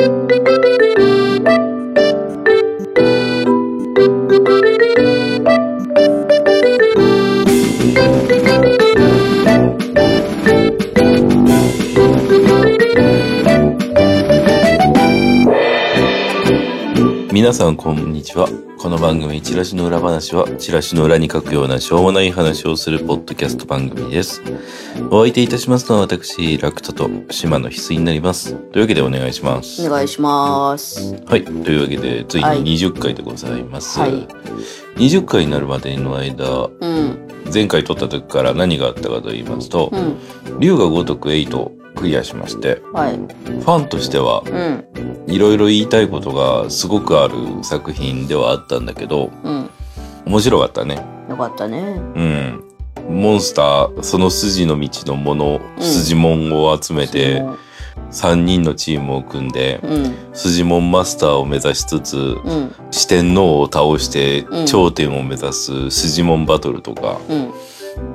Thank you. 皆さんこんにちは。この番組、チラシの裏話は、チラシの裏に書くようなしょうもない話をするポッドキャスト番組です。お相手いたしますのは私、ラクトと島の翡翠になります。というわけでお願いします。お願いします。はい。というわけで、ついはいに20回でございます。はい20回になるまでの間、うん、前回撮った時から何があったかと言いますとう、ん、龍が如く8をクリアしまして、はい、ファンとしてはうん、いろいろ言いたいことがすごくある作品ではあったんだけど、うん。面白かったね。よかったね。うん。モンスター、その筋の道のもの、うん筋モンを集めて、その3人のチームを組んで、うん、筋モンマスターを目指しつつ、うん、四天王を倒してうん。頂点を目指す筋モンバトルとか、うん、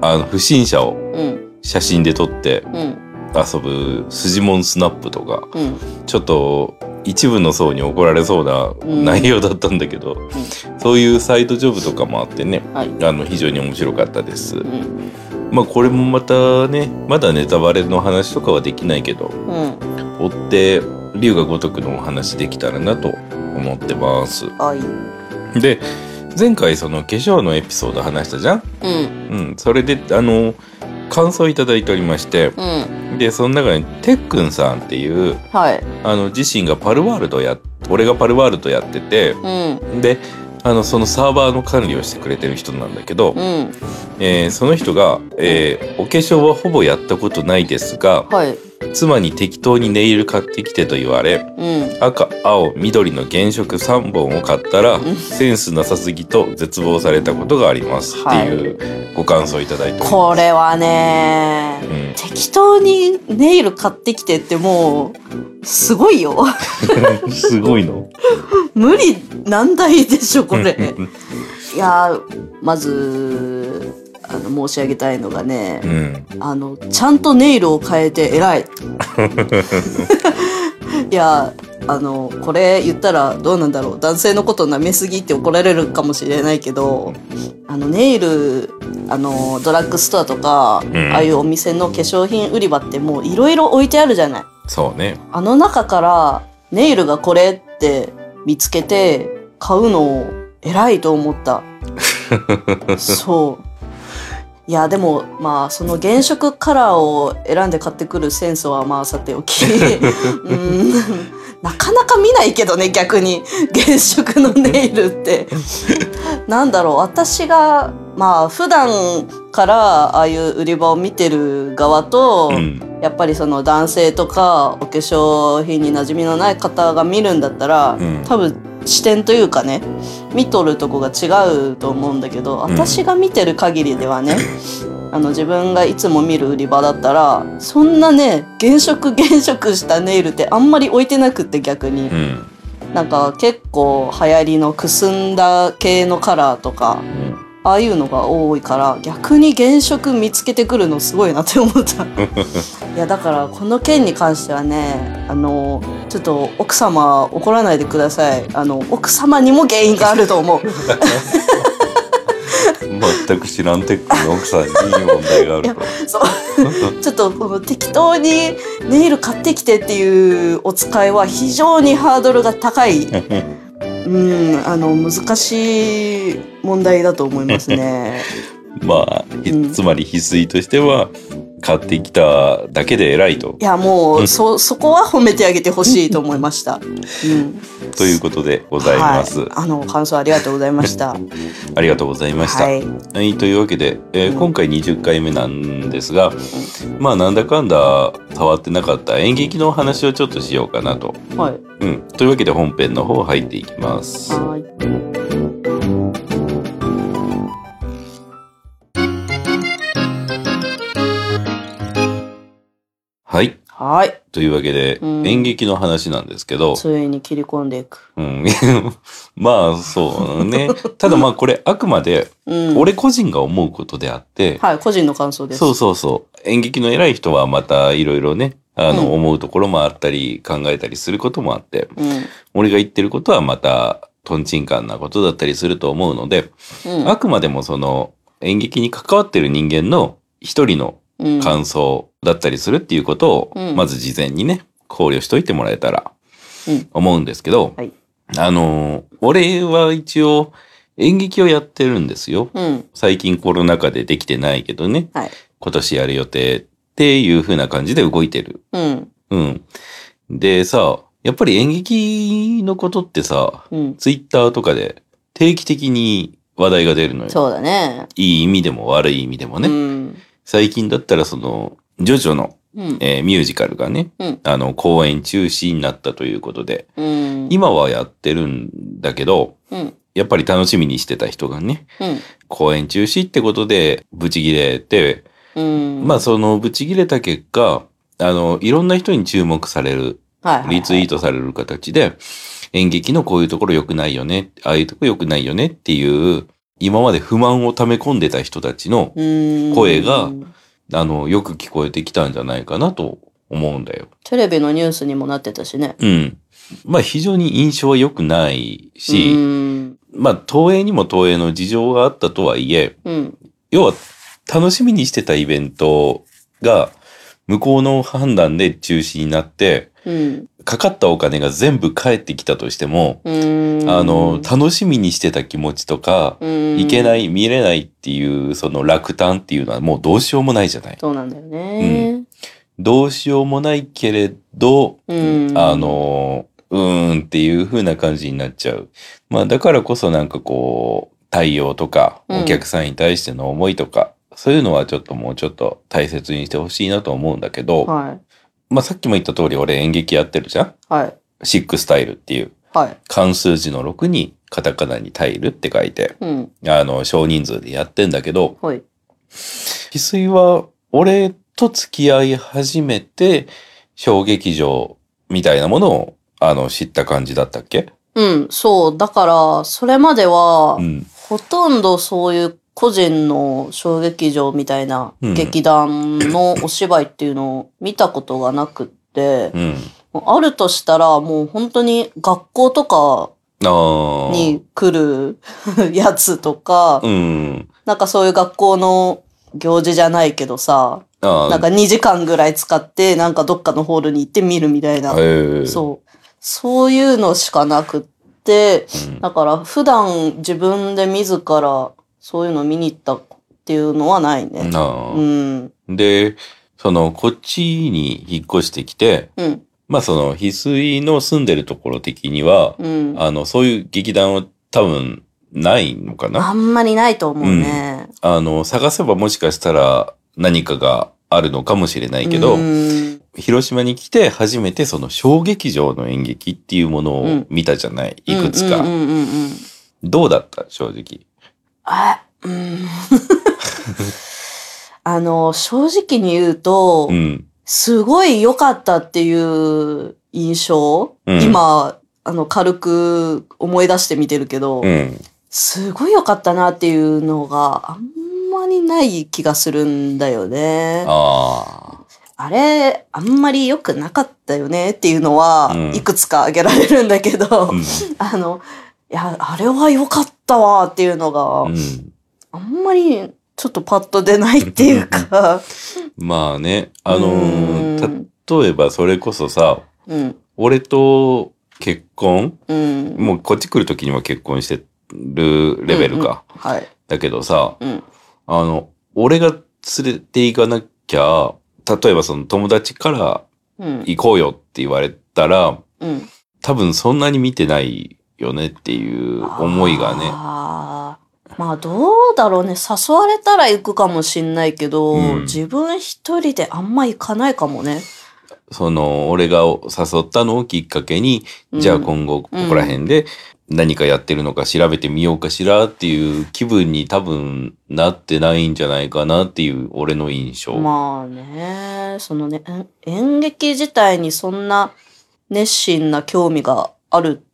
あの、不審者をうん、写真で撮ってうん、遊ぶ筋モンスナップとか、うん、ちょっと一部の層に怒られそうなうん内容だったんだけど、そういうサイドジョブとかもあってね、はい。あの、非常に面白かったです。うん、まあこれもまたね、まだネタバレの話とかはできないけど、うん、追って龍が如くのお話できたらなと思ってます。はい。で、前回その化粧のエピソード話したじゃん？うん、うん。それで、あの、感想いただいておりまして、うん、で、その中にてっくんさんっていう、はい。あの、自身がパルワールドや、俺がパルワールドやってて、うん、で、あの、そのサーバーの管理をしてくれてる人なんだけど、うん、えーその人が、えーお化粧はほぼやったことないですが、はい。妻に適当にネイル買ってきてと言われ、うん、赤、青、緑の原色3本を買ったら、んセンスなさすぎと絶望されたことがありますっていうご感想いただいております。これはね、うん適当にネイル買ってきてってもう、すごいよ。すごいの？無理難題でしょ、これ。いやー、まず、あの、申し上げたいのがね、うん。あの、ちゃんとネイルを変えて偉い。いや、あの、これ言ったらどうなんだろう。男性のこと舐めすぎって怒られるかもしれないけど、あの、ネイル、あの、ドラッグストアとか、うんああいうお店の化粧品売り場ってもういろいろ置いてあるじゃない。そうね。あの中からネイルがこれって見つけて買うの偉いと思った。そう。いや、でも、まあ、その原色カラーを選んで買ってくるセンスはまあさておき。うんなかなか見ないけどね、逆に。原色のネイルって。なんだろう、私が、まあ、普段からああいう売り場を見てる側と、うん。やっぱりその男性とかお化粧品に馴染みのない方が見るんだったら、うん多分視点というかね見とるとこが違うと思うんだけど、うん私が見てる限りではね あの自分がいつも見る売り場だったらそんなね原色 原色したネイルってあんまり置いてなくって逆に、うん。なんか結構流行りのくすんだ系のカラーとかうんああいうのが多いから逆に原色見つけてくるのすごいなって思った。いやだからこの件に関してはねあのちょっと奥様怒らないでください。あの奥様にも原因があると思う。全く知らんテックの奥さんにいい問題があると。ちょっとこの適当にネイル買ってきてっていうお使いは非常にハードルが高い。うんあの難しい問題だと思いますね。まあ、つまり翡翠としては、買ってきただけで偉いとい。やもうそそこは褒めてあげてほしいと思いました、うん、ということでございます。はい、あの感想ありがとうございました ありがとうございました。ははいい、というわけで、えー今回20回目なんですが、まあなんだかんだ触ってなかった演劇のお話をちょっとしようかなと。はいうん。というわけで本編の方入っていきます。はいはい。はいというわけで、うん演劇の話なんですけど、ついに切り込んでいく。うん、まあそうね。ただまあこれあくまでうん。俺個人が思うことであって、はい、個人の感想です。そうそうそう。演劇の偉い人はまたいろいろね、あの、うん思うところもあったり、考えたりすることもあって、うん。俺が言ってることはまた、トンチンカンなことだったりすると思うので、うん。あくまでもその、演劇に関わってる人間の一人のうん。感想だったりするっていうことを、うんまず事前にね、考慮しといてもらえたらうん、思うんですけど、はいあのー、俺は一応演劇をやってるんですよ。うん。最近コロナ禍でできてないけどね、はい。今年やる予定っていう風な感じで動いてる。うん。うん。でさ、やっぱり演劇のことってさ、うん。ツイッターとかで定期的に話題が出るのよ。そうだね。いい意味でも悪い意味でもね。うん。最近だったらその、ジョジョの、うん。えーミュージカルがね、うんあの、公演中止になったということで、うん。今はやってるんだけど、うん。やっぱり楽しみにしてた人がね、うん。公演中止ってことで、ブチギレて、うん。まあそのブチギレた結果、あの、いろんな人に注目される、リツイートされる形で、演劇のこういうところ良くないよね、ああいうとこ良くないよねっていう、今まで不満を溜め込んでた人たちの、うん声があの、よく聞こえてきたんじゃないかなと思うんだよ。テレビのニュースにもなってたしね。うん。まあ非常に印象は良くないし、うん。まあ東映にも東映の事情があったとはいえ、うん。要は楽しみにしてたイベントが向こうの判断で中止になって、うん。かかったお金が全部返ってきたとしても、うん。あの、楽しみにしてた気持ちとか、うん、いけない、見れないっていう、その落胆っていうのはもうどうしようもないじゃない。そうなんだよね。どうしようもないけれど、うん。あ、の、うーんっていう風な感じになっちゃう。まあだからこそなんかこう、対応とか、うんお客さんに対しての思いとか、そういうのはちょっともうちょっと大切にしてほしいなと思うんだけど、はい。まあさっきも言った通り俺演劇やってるじゃん？はい。シックスタイルっていう、はい。漢数字の6にカタカナにタイルって書いて、うん。あの、少人数でやってんだけど、はい。翡翠は俺と付き合い始めて、小劇場みたいなものを、あの、知った感じだったっけ？うん。そう。だから、それまでは、うん。ほとんどそういう個人の小劇場みたいなうん劇団のお芝居っていうのを見たことがなくって、うん。あるとしたらもう本当に学校とか。に来る やつとか、うん。なんかそういう学校の行事じゃないけどさ。なんか2時間ぐらい使ってなんかどっかのホールに行って見るみたいな、ええそう。そういうのしかなくって、うんだから普段自分で自らそういうの見に行ったっていうのはないね。うん。で、その、こっちに引っ越してきて、うん。まあその、翡翠の住んでるところ的には、うん。あの、そういう劇団は多分ないのかな？あんまりないと思うね。あの、探せばもしかしたら何かがあるのかもしれないけど、うん。広島に来て初めてその小劇場の演劇っていうものを見たじゃない、いくつか。うんうんうんうん。どうだった？正直。あ、うん。あの、正直に言うと、うん。すごい良かったっていう印象、うん今、あの、軽く思い出してみてるけど、うん。すごい良かったなっていうのがあんまりない気がするんだよね。ああれ、あんまり良くなかったよねっていうのはう、んいくつか挙げられるんだけど。あの、いや、あれは良かったわっていうのが、うん。あんまりちょっとパッと出ないっていうか、まあね、あのーうん例えばそれこそさ、うん、俺と結婚うん。もうこっち来る時には結婚してるレベルか。はい。だけどさ、うん。あの、俺が連れて行かなきゃ、例えばその友達からうん。行こうよって言われたら、うん。多分そんなに見てないよねっていう思いがね。あーまあどうだろうね。誘われたら行くかもしんないけど、うん自分一人であんま行かないかもね。その、俺が誘ったのをきっかけに、うんじゃあ今後ここら辺で何かやってるのか調べてみようかしらっていう気分に多分なってないんじゃないかなっていう俺の印象。まあね、そのね、え演劇自体にそんな熱心な興味がある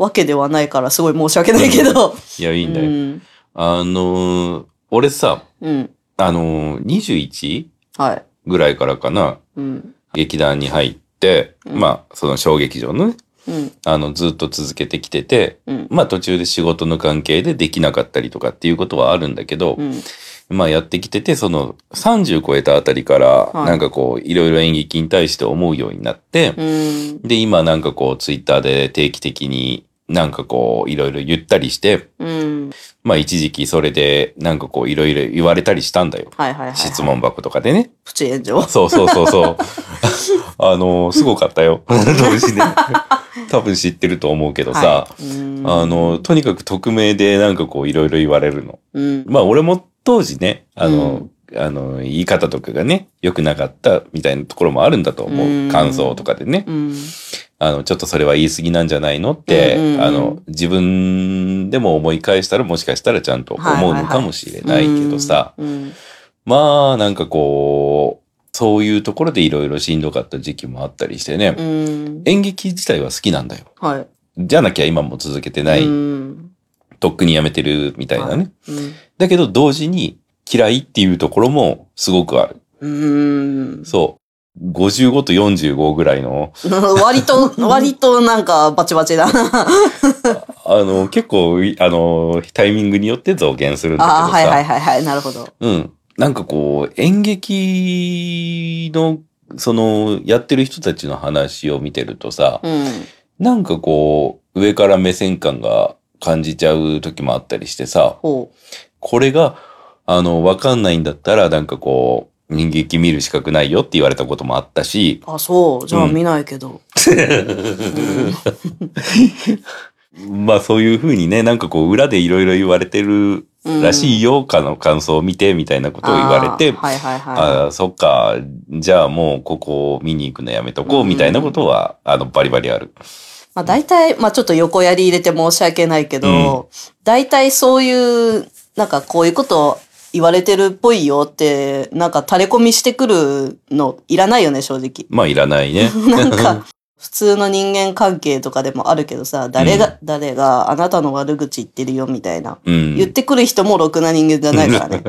わけではないからすごい申し訳ないけど。いや、いいんだよ。うん。あのー俺さ、うん。あのー、21はい。ぐらいからかな。うん。劇団に入って、うんまあ、その小劇場のね、うん。あの、ずっと続けてきてて、うん。まあ途中で仕事の関係でできなかったりとかっていうことはあるんだけど、うん。まあやってきてて、その30超えたあたりから、いなんかこう、いろいろ演劇に対して思うようになって、うん。で、今なんかこう、ツイッターで定期的になんかこう、いろいろ言ったりして、うん。まあ一時期それでなんかこう、いろいろ言われたりしたんだよ。はいはいはい。質。問箱とかでね。プチ炎上。そうそうそうそう。あの、すごかったよ。当時ね。多分知ってると思うけどさ、はいうんあの、とにかく匿名でなんかこういろいろ言われるの。うん。まあ俺も当時ね、あの、あの、言い方とかがね、良くなかったみたいなところもあるんだと思うんう。感想とかでね。うん。あの、ちょっとそれは言い過ぎなんじゃないのって、うんうんうんあの、自分でも思い返したらもしかしたらちゃんと思うのかもしれないけどさ、うん。まあなんかこう、そういうところでいろいろしんどかった時期もあったりしてね、うん。演劇自体は好きなんだよ。はい。じゃなきゃ今も続けてない、うん。とっくにやめてるみたいなね。うん。だけど同時に嫌いっていうところもすごくある。うん。そう。55と45ぐらいの、割と、割となんかバチバチだな。あの、結構、いあの、タイミングによって増減するんだけどさ。ああ、はいはいはいはい。なるほど。うん。なんかこう、演劇の、その、やってる人たちの話を見てるとさ、うん。なんかこう、上から目線感が感じちゃう時もあったりしてさ、ほこれが、あの、わかんないんだったら、なんかこう、演劇見る資格ないよって言われたこともあったし、う。あ、そう。じゃあうん見ないけど。まあそういうふうにね、なんかこう、裏でいろいろ言われてるらしいよ、かの感想を見て、みたいなことを言われて、あーはいはいそっか、じゃあもうここを見に行くのやめとこう、うんみたいなことは、あの、バリバリある。い。まあ大体、まあちょっと横やり入れて申し訳ないけど、大体そういう、なんかこういうこと言われてるっぽいよって、なんか垂れ込みしてくるのいらないよね、正直。まあいらないね。なんか、普通の人間関係とかでもあるけどさ、誰が、誰があなたの悪口言ってるよみたいな。うん。言ってくる人もろくな人間じゃないからね。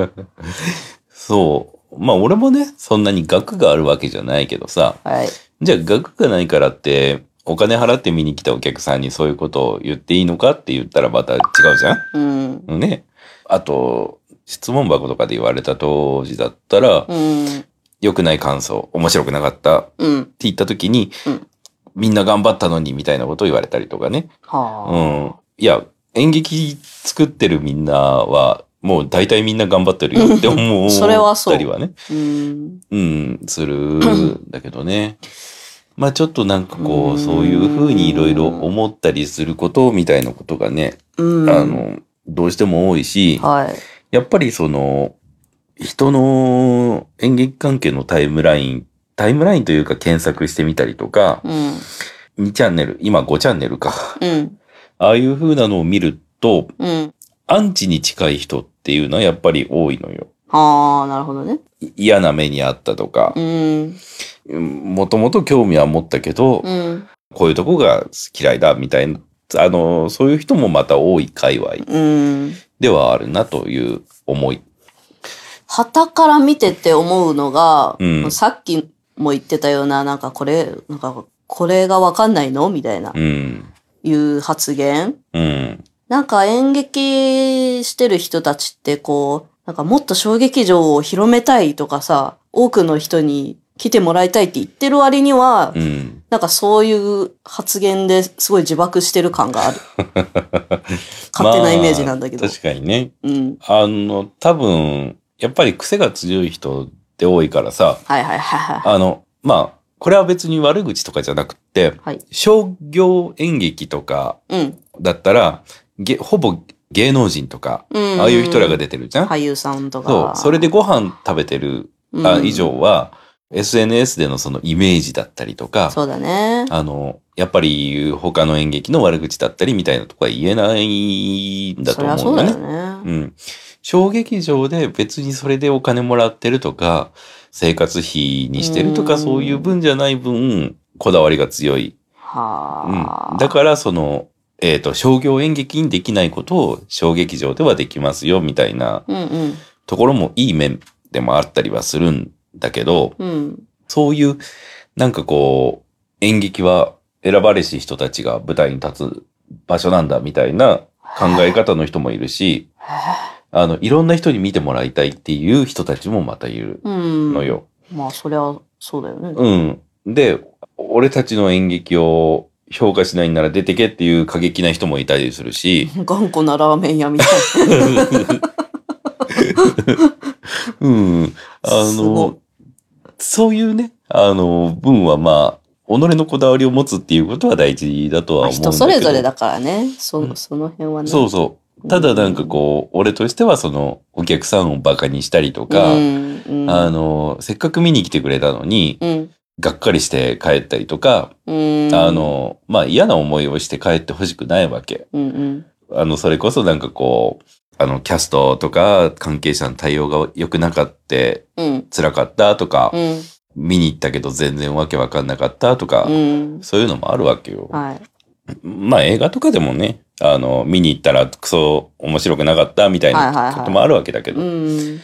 そう。まあ俺もね、そんなに額があるわけじゃないけどさ、はい。じゃあ額がないからって、お金払って見に来たお客さんにそういうことを言っていいのかって言ったらまた違うじゃうん。んね。あと、質問箱とかで言われた当時だったら、うん。良くない感想、面白くなかったってうん。言った時に、うんみんな頑張ったのにみたいなことを言われたりとかね。はあ。うん。いや、演劇作ってるみんなは、もう大体みんな頑張ってるよって思う。それはそうたりはね。うん。うん、するんだけどね。まあちょっとなんかこうそういうふうにいろいろ思ったりすることみたいなことがね、うん。あの、どうしても多いし、はい。やっぱりその、人の演劇関係のタイムライン、タイムラインというか検索してみたりとか、うん。2チャンネル、今5チャンネルか。うん。ああいう風なのを見ると、うん。アンチに近い人っていうのはやっぱり多いのよ。ああ、なるほどね。い嫌な目にあったとかう、ん。もともと興味は持ったけど、うん。こういうとこが嫌いだみたいな、あの、そういう人もまた多い界隈うん。ではあるなという思い。旗から見てて思うのが、うんさっきも言ってたような、なんかこれ、なんかこれがわかんないの？みたいな、うん。いう発言。うん。なんか演劇してる人たちってこう、なんかもっと小劇場を広めたいとかさ、多くの人に来てもらいたいって言ってる割には、うん。なんかそういう発言ですごい自爆してる感がある。勝手なイメージなんだけど。まあ確かにね。うん。あの、多分、やっぱり癖が強い人って多いからさ、はいはいはいはい。あの、まあ、これは別に悪口とかじゃなくって、はい。商業演劇とかうん。だったら、げほぼ芸能人とか、うん。ああいう人らが出てるじゃん、俳優さんとか。そう。それでご飯食べてる、以上は、SNS でのそのイメージだったりとか、そうだね。あの、やっぱり他の演劇の悪口だったりみたいなとこは言えないんだとそりゃ思よね。そううだよね。うん。小劇場で別にそれでお金もらってるとか、生活費にしてるとか、うんそういう分じゃない分、こだわりが強い。はあ。うん。だから、その、えっ、と、商業演劇にできないことを小劇場ではできますよ、みたいなうんうん。ところもいい面でもあったりはするんだけど、うん。そういう、なんかこう、演劇は選ばれし人たちが舞台に立つ場所なんだみたいな考え方の人もいるし、あの、いろんな人に見てもらいたいっていう人たちもまたいるうん。のよ。まあ、そりゃ、そうだよね。うん。で、俺たちの演劇を評価しないなら出てけっていう過激な人もいたりするし、頑固なラーメン屋みたいな。うん。あの、そういうね、あの、分はまあ、己のこだわりを持つっていうことは大事だとはまあ思うんだけど。人それぞれだからね。そ,、うんその辺はね。そうそう。ただなんかこう、俺としてはその、お客さんをバカにしたりとか、うんうん、あの、せっかく見に来てくれたのに、うん、がっかりして帰ったりとか、うん。あ、の、まあ嫌な思いをして帰ってほしくないわけ。うんうん。あの、それこそなんかこう、あの、キャストとか関係者の対応が良くなかってうん。辛かったとか、うん。見に行ったけど全然わけわかんなかったとか、うん。そういうのもあるわけよ。はい。まあ映画とかでもね、あの、見に行ったらクソ面白くなかったみたいないこともあるわけだけど、うん。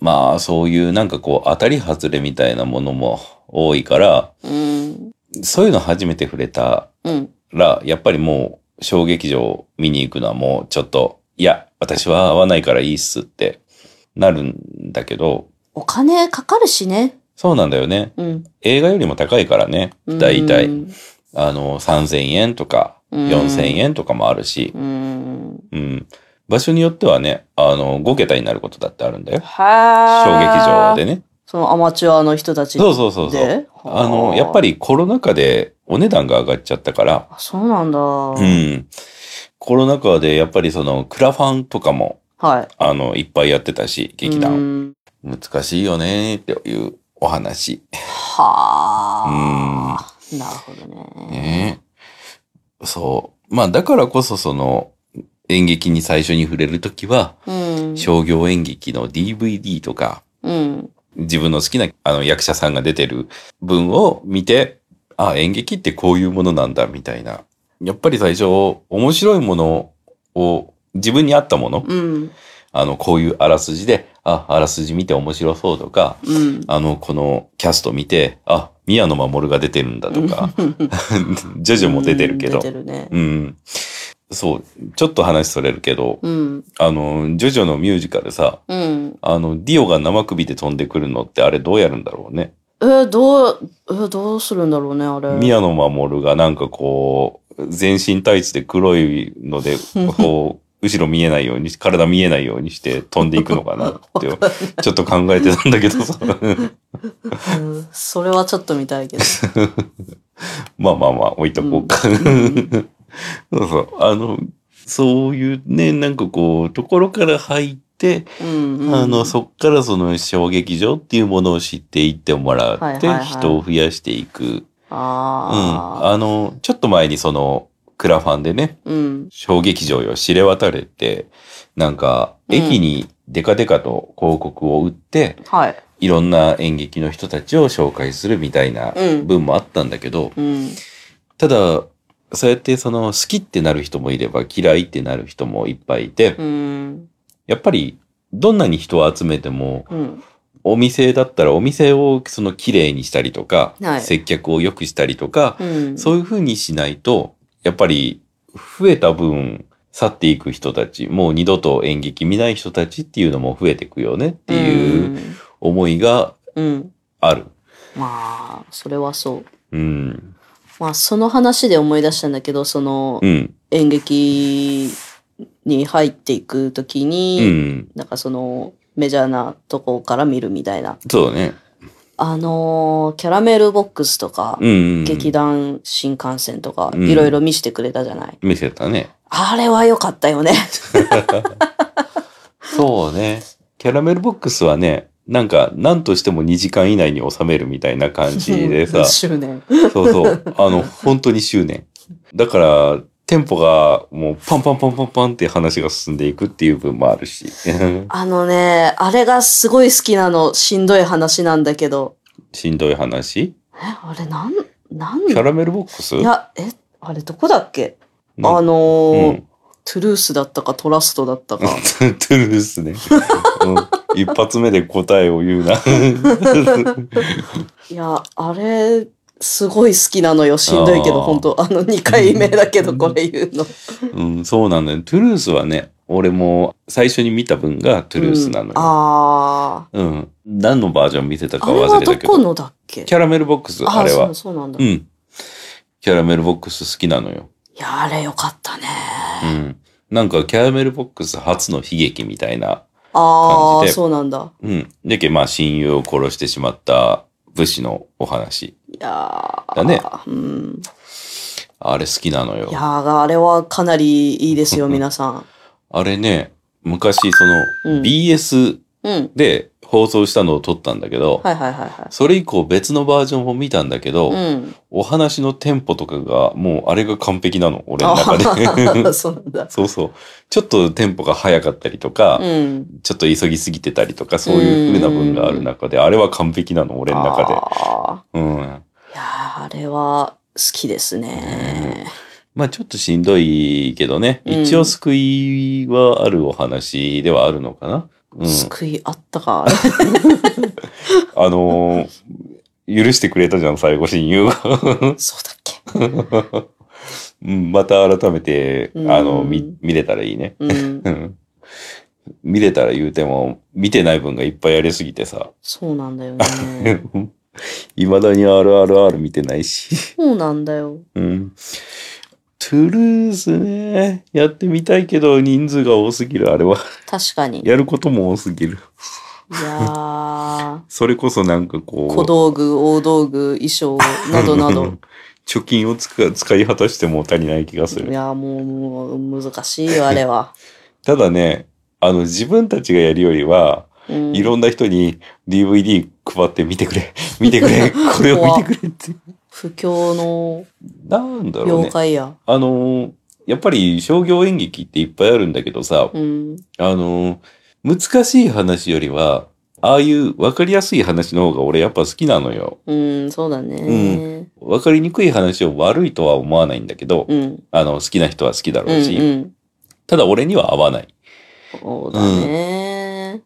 まあそういうなんかこう当たり外れみたいなものも多いから、うん。そういうの初めて触れたうん。ら、やっぱりもう小劇場見に行くのはもうちょっと、いや、私は合わないからいいっすってなるんだけど、お金かかるしね。そうなんだよね。うん。映画よりも高いからね。大体。うん。あの、3000円とか、うん4000円とかもあるし、うん。うん。場所によってはね、あの、5桁になることだってあるんだよ。は小劇場でね。ね。そのアマチュアの人たちそうそうそうそう。であの、やっぱり。りコロナ禍でお値段が上がっちゃったから、あそうなんだ。うん。コロナ禍でやっぱりそのクラファンとかも、はい。あの、いっぱいやってたし、劇団。うん難しいよねっていうお話。はあ。なるほどね。ねそう。まあだからこそその演劇に最初に触れるときは、うん。商業演劇の DVD とか、うん。自分の好きなあの役者さんが出てる分を見て、あ、演劇ってこういうものなんだみたいな。やっぱり最初、面白いものを自分に合ったもの、うん。あの、こういうあらすじで、あ、あらすじ見て面白そうとか、うん。あの、このキャスト見て、あ、宮野真守が出てるんだとか、ジョジョも出てるけど出、てるね。うん。そう、ちょっと話それるけど、うん。あの、ジョジョのミュージカルさ、うん。あの、ディオが生首で飛んでくるのってあれどうやるんだろうね。えー、どう、えー、どうするんだろうね、あれ。宮野真守がなんかこう、全身タイツで黒いので、こう、後ろ見えないように、体見えないようにして飛んでいくのかなって、ちょっと考えてたんだけどさ。うんそれはちょっと見たいけど。まあまあまあ、置いとこうか。うんそうそう。あの、そういうね、なんかこう、ところから入って、うんうんあの、そっからその小劇場っていうものを知っていってもらって、人を増やしていく。うん。ああの、ちょっと前にその、クラファンでね、あ。うん。小劇場よ知れ渡れて、なんか、うん駅にデカデカと広告を売って、はい。いろんな演劇の人たちを紹介するみたいなうん分もあったんだけど、うん。ただ、そうやってその好きってなる人もいれば嫌いってなる人もいっぱいいて、うん。やっぱりどんなに人を集めても、うん。お店だったらお店をその綺麗にしたりとか、はい接客を良くしたりとか、うん。そういう風にしないと、やっぱり増えた分、去っていく人たち、もう二度と演劇見ない人たちっていうのも増えていくよねっていう思いがうん。うん。ある。まあ、それはそう。うん。まあ、その話で思い出したんだけど、そのうん。演劇に入っていくときうに、ん。なんかそのメジャーなとこから見るみたいな。そうね。あのーキャラメルボックスとか、うん。劇団新幹線とか、うんいろいろ見せてくれたじゃない？見せたね。あれは良かったよね。そうね。キャラメルボックスはね、なんか、何としても2時間以内に収めるみたいな感じでさ、執念。そうそう。あの、本当に執念。だから、テンポがもうパンパンパンパンパンって話が進んでいくっていう分もあるし。あのね、あれがすごい好きなの。しんどい話なんだけど。しんどい話？え、あれなん、なん？キャラメルボックス？いや、え、あれどこだっけ？なあのーうん Truth だったか Trust だったか。ゥルースね。うん一発目で答えを言うな。いや、あれ、すごい好きなのよ。しんどいけど、本当あの2回目だけど、これ言うの。うん、そうなんだよ。 Truth はね、俺も最初に見た分が Truth なのよ。あうん。何のバージョン見てたあ。かあれ忘れたけど。はどこのだっけ？キャラメルボックス、ああれはそう。そうなんだ。いうん。キャラメルボックス好きなのよ。や、あれよかったね。うん。なんかキャラメルボックス初の悲劇みたいな。ああ、感じでそうなんだ。うん。でけ、まあ親友を殺してしまった武士のお話。いやーだね。うん。あれ好きなのよいや。ーあれはかなりいいですよ、皆さん。あれね、昔そのうん BS うん。で放送したのを撮ったんだけど、はいはいはいはそれ以降別のバージョンも見たんだけど、い。うん。お話のテンポとかがもうあれが完璧なの、俺の中で。そうなんだ。そうそう。ちょっとテンポが速かったりとか、うん。ちょっと急ぎすぎてたりとか、そういう風な分がある中で、あれは完璧なの、俺の中あで。うん。ーいやーあれは好きですね。まあちょっとしんどいけどね、うん一応救いはあるお話ではあるのかな。うん。救いあったか。あのー許してくれたじゃん、最後親友が。そうだっけ。うんまた改めて、うんあの、見、見れたらいいね。うん。うん見れたら言うても、見てない分がいっぱいやりすぎてさ。そうなんだよね。いまだに RRR 見てないし。そうなんだよ。うん。トゥルースね。やってみたいけど人数が多すぎる、あれは。確かに。いやることも多すぎる。や それこそなんかこー、う。小道具、大道具、衣装などなど。貯金を使使い果たしても足りない気がする。いやー、もう、もう、難しいよ、あれは。ただね、あの、自分たちがやるよりは、うん、いろんな人に DVD 配って見てくれ、見てくれ、これを見てくれって。不況のなんだろうね。妖怪や。あのー、やっぱり商業演劇っていっぱいあるんだけどさ、うん。あのー、難しい話よりは、ああいう分かりやすい話の方が俺やっぱ好きなのよ。うん、そうだね。分かりにくい話を悪いとは思わないんだけど、うん。あの、好きな人は好きだうん。ろうし、うん。ただ俺には合わない。そうだね。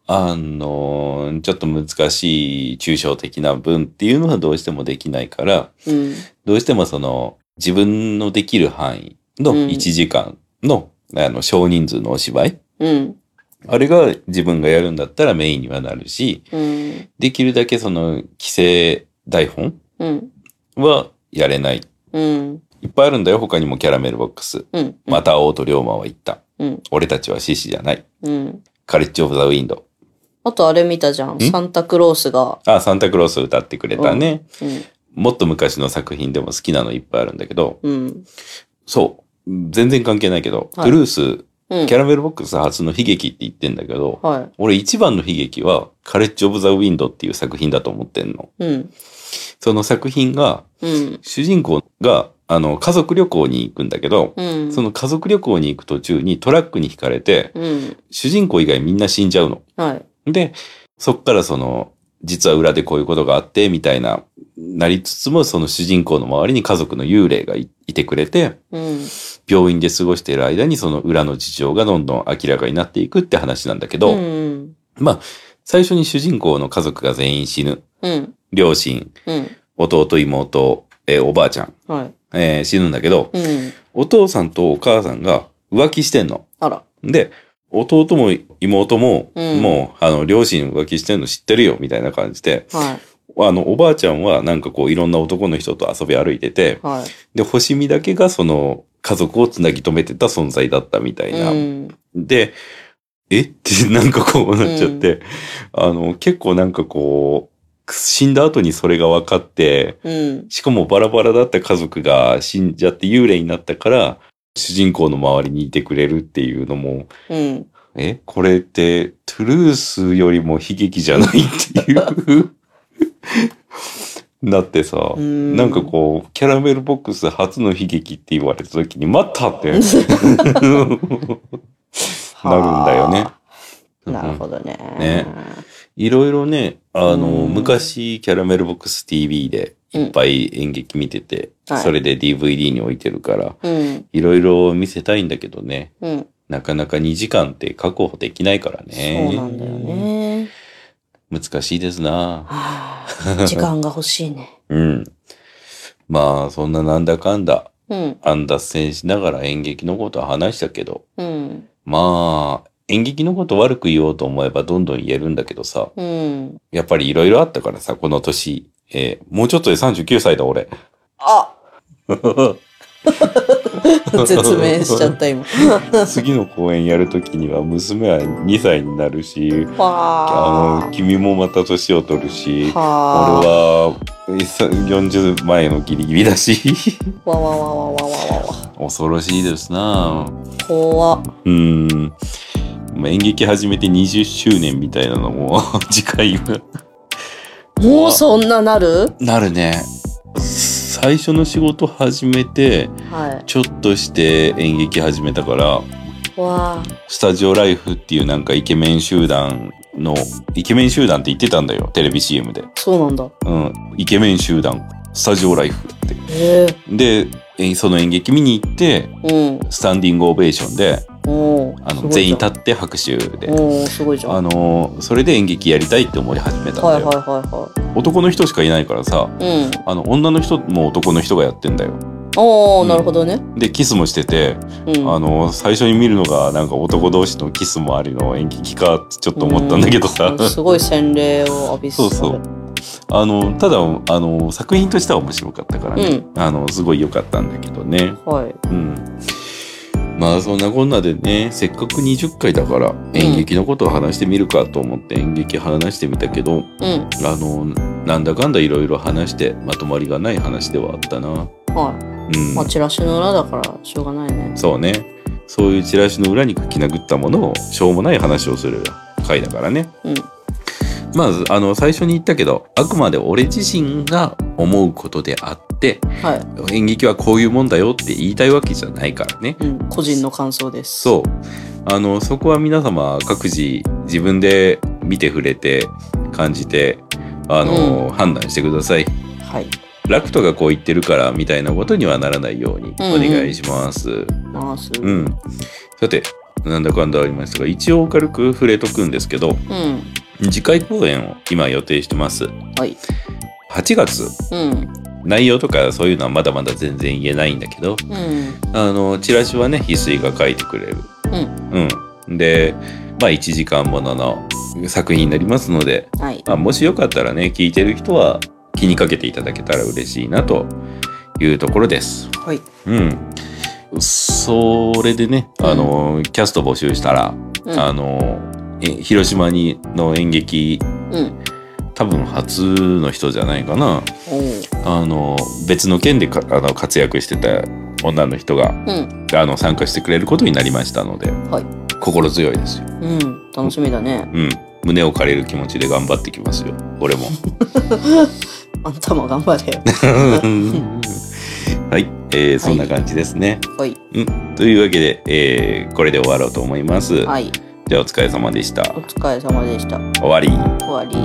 あのー、ちょっと難しい抽象的な文っていうのはどうしてもできないから、うん。どうしてもその自分のできる範囲のうん1時間の、あの少人数のお芝居、うん。あれが自分がやるんだったらメインにはなるし、うん。できるだけその規制台本うん。はやれない。うん。いっぱいあるんだよ、他にもキャラメルボックス。うん。また王と龍馬は言った。うん。俺たちは獅子じゃない。うん。カレッジ・オブ・ザ・ウィンド。あとあれ見たじゃん。ん？サンタクロースが。あ、サンタクロース歌ってくれたね。うん。もっと昔の作品でも好きなのいっぱいあるんだけど、うん。そう。全然関係ないけど、はいトゥルース、うん。キャラメルボックス初の悲劇って言ってんだけど、は俺一番の悲劇は、カレッジ・オブ・ザ・ウィンドっていう作品だと思ってんの。い。うん。その作品が、うん。主人公が、あの、家族旅行に行くんだけど、うん。その家族旅行に行く途中にトラックにひかれて、うん。主人公以外みんな死んじゃうの。はい。で、そっからその、実は裏でこういうことがあって、みたいな、なりつつも、その主人公の周りに家族の幽霊がいいてくれて、うん。病院で過ごしている間にその裏の事情がどんどん明らかになっていくって話なんだけど、うん。まあ、最初に主人公の家族が全員死ぬ。うん。両親、うん。弟、妹、えーおばあちゃん、はい。えー死ぬんだけど、うん。お父さんとお母さんが浮気してんの。あら。で、弟も妹も、うんもう、あの、両親浮気してんの知ってるよ、みたいな感じで、はい。あの、おばあちゃんはなんかこう、いろんな男の人と遊び歩いてて、はい。で、星見だけがその、家族をつなぎ止めてた存在だったみたいな。うん。で、え？ってなんかこうなっちゃって、あの、結構なんかこう、死んだ後にそれが分かって、うん。しかもバラバラだった家族が死んじゃって幽霊になったから、主人公の周りにいてくれるっていうのも、うん。え？これって、トゥルースよりも悲劇じゃないっていう？だってさ、うんなんかこう、キャラメルボックス初の悲劇って言われた時に、待ったって なるんだよね。なるほどね。ねいろいろね、あの、うん昔、キャラメルボックス TV でいっぱい演劇見てて、はいそれで DVD に置いてるから、うん。いろいろ見せたいんだけどね。うん。なかなか2時間って確保できないからね。そうなんだよ。ね。難しいですな。はあ、時間が欲しいね。うん。まあ、そんななんだかんだ、うん。アン脱線しながら演劇のことは話したけど、うん。まあ、演劇のこと悪く言おうと思えばどんどん言えるんだけどさ、うん。やっぱりいろいろあったからさ、この年、えーもうちょっとで39歳だ、俺。あ絶命しちゃった今。次の公演やるときには娘は2歳になるし、あわの、君もまた年を取るし、俺は40前のギリギリだし、あ。わわわわわわわわ。恐ろしいですな怖っ。うん。まあ演劇始めて20周年みたいなのも 次回はもうそんななる？なるね。最初の仕事始めて、はちょっとして演劇始めたから。スタジオライフっていうなんかイケメン集団の、イケメン集団って言ってたんだよ、テレビ CM で。そうなんだ。うん。イケメン集団、スタジオライフって。で、えその演劇見に行って、うん。スタンディングオベーションで、おあの、全員立って拍手で。あのーそれで演劇やりたいって思い始めたんだよ。はいはいはいは男の人しかいないからさ、い。うん。あの、女の人も男の人がやってんだよ。おお、うんなるほどね。で、キスもしてて、うん。あのー最初に見るのがなんか男同士のキスもありの演劇かってちょっと思ったんだけどさ。うんすごい洗礼を浴びそうそう。あの、ただ、あの、作品としては面白かったからね。あの、すごい良かったんだけどね。はい。うん。まあそんなこんなでね、せっかく20回だから演劇のことを話してみるかと思って演劇話してみたけど、うん。あの、なんだかんだいろいろ話してまとまりがない話ではあったな。はい。うん。まあ、チラシの裏だからしょうがないね。そうね。そういうチラシの裏に書き殴ったものをしょうもない話をする回だからね。うん。まず、あの、最初に言ったけど、あくまで俺自身が思うことであって、はい。演劇はこういうもんだよって言いたいわけじゃないからね。うん。個人の感想です。そう。あの、そこは皆様各自自分で見て触れて感じて、あの、判断してください。はい。ラクトがこう言ってるからみたいなことにはならないようにお願いします。回す。ううん。ん。さて、なんだかんだありましたが、一応軽く触れとくんですけど、次回公演を今予定してます。はい。8月。うん。内容とかそういうのはまだまだ全然言えないんだけど、うん。あの、チラシはね、翡翠が書いてくれる。うん。うん。で、まあ1時間ものの作品になりますので、はい。まあ、もしよかったらね、聞いてる人は気にかけていただけたら嬉しいなというところです。はい。うん。それでね、あの、キャスト募集したら、うんあの、え広島にの演劇、うん。多分初の人じゃないかな。あの、別の県でかあの活躍してた女の人が、うん。あの、参加してくれることになりましたので、はい。心強いですよ。うん。楽しみだね。うん。胸を借りる気持ちで頑張ってきますよ。俺も。あんたも頑張れよ。はい、えーそんな感じですね。はい。というわけで、えーこれで終わろうと思います。はい。じゃあお疲れ様でした。お疲れ様でした。終わり。終わり。